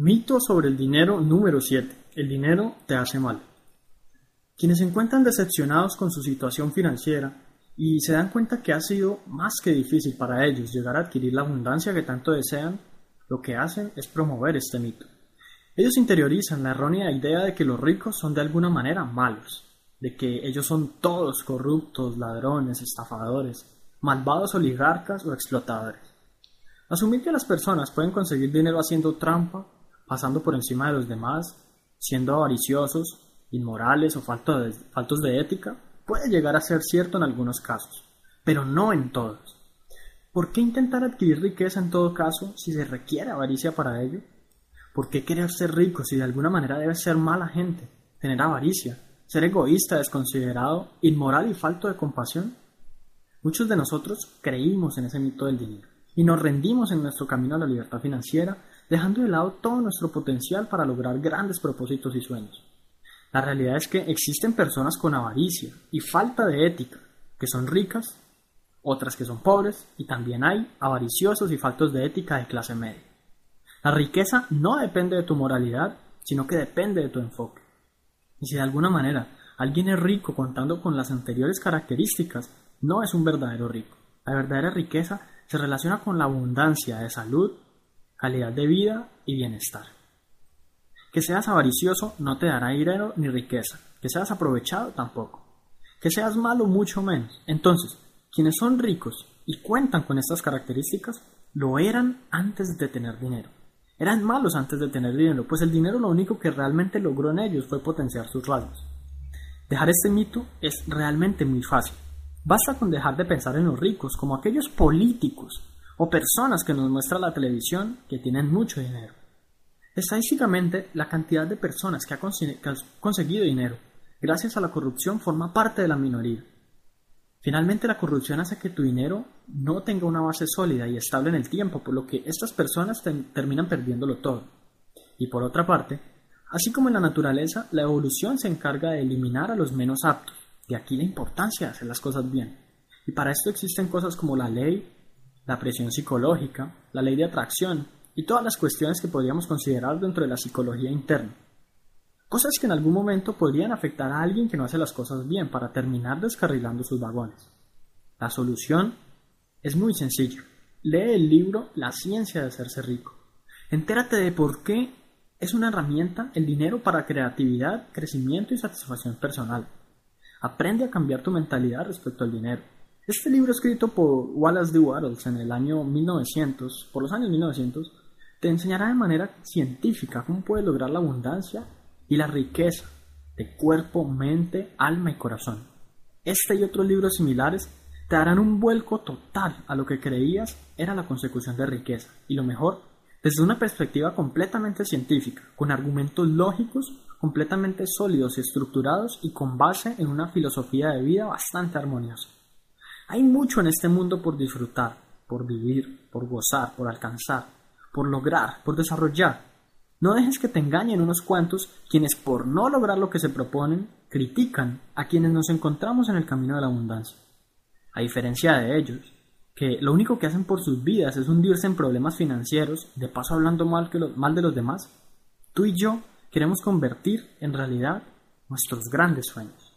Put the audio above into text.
Mito sobre el dinero número 7. El dinero te hace mal. Quienes se encuentran decepcionados con su situación financiera y se dan cuenta que ha sido más que difícil para ellos llegar a adquirir la abundancia que tanto desean, lo que hacen es promover este mito. Ellos interiorizan la errónea idea de que los ricos son de alguna manera malos, de que ellos son todos corruptos, ladrones, estafadores, malvados oligarcas o explotadores. Asumir que las personas pueden conseguir dinero haciendo trampa pasando por encima de los demás, siendo avariciosos, inmorales o faltos de, ética, puede llegar a ser cierto en algunos casos, pero no en todos. ¿Por qué intentar adquirir riqueza en todo caso si se requiere avaricia para ello? ¿Por qué querer ser rico si de alguna manera debe ser mala gente, tener avaricia, ser egoísta, desconsiderado, inmoral y falto de compasión? Muchos de nosotros creímos en ese mito del dinero y nos rendimos en nuestro camino a la libertad financiera dejando de lado todo nuestro potencial para lograr grandes propósitos y sueños. La realidad es que existen personas con avaricia y falta de ética, que son ricas, otras que son pobres, y también hay avariciosos y faltos de ética de clase media. La riqueza no depende de tu moralidad, sino que depende de tu enfoque. Y si de alguna manera alguien es rico contando con las anteriores características, no es un verdadero rico. La verdadera riqueza se relaciona con la abundancia de salud, calidad de vida y bienestar. Que seas avaricioso no te dará dinero ni riqueza, que seas aprovechado tampoco, que seas malo mucho menos. Entonces, quienes son ricos y cuentan con estas características, lo eran antes de tener dinero. Eran malos antes de tener dinero, pues el dinero lo único que realmente logró en ellos fue potenciar sus rasgos. Dejar este mito es realmente muy fácil. Basta con dejar de pensar en los ricos como aquellos políticos o personas que nos muestra la televisión que tienen mucho dinero. Estadísticamente, la cantidad de personas que ha, conseguido dinero gracias a la corrupción forma parte de la minoría. Finalmente, la corrupción hace que tu dinero no tenga una base sólida y estable en el tiempo, por lo que estas personas terminan perdiéndolo todo. Y por otra parte, así como en la naturaleza, la evolución se encarga de eliminar a los menos aptos, de aquí la importancia de hacer las cosas bien. Y para esto existen cosas como la ley la presión psicológica, la ley de atracción y todas las cuestiones que podríamos considerar dentro de la psicología interna. Cosas que en algún momento podrían afectar a alguien que no hace las cosas bien para terminar descarrilando sus vagones. La solución es muy sencilla. Lee el libro La ciencia de hacerse rico. Entérate de por qué es una herramienta el dinero para creatividad, crecimiento y satisfacción personal. Aprende a cambiar tu mentalidad respecto al dinero. Este libro escrito por Wallace D. Wattles en el año 1900, por los años 1900, te enseñará de manera científica cómo puedes lograr la abundancia y la riqueza de cuerpo, mente, alma y corazón. Este y otros libros similares te darán un vuelco total a lo que creías era la consecución de riqueza, y lo mejor, desde una perspectiva completamente científica, con argumentos lógicos completamente sólidos y estructurados y con base en una filosofía de vida bastante armoniosa. Hay mucho en este mundo por disfrutar, por vivir, por gozar, por alcanzar, por lograr, por desarrollar. No dejes que te engañen unos cuantos quienes por no lograr lo que se proponen critican a quienes nos encontramos en el camino de la abundancia. A diferencia de ellos, que lo único que hacen por sus vidas es hundirse en problemas financieros, de paso hablando mal, que mal de los demás, tú y yo queremos convertir en realidad nuestros grandes sueños.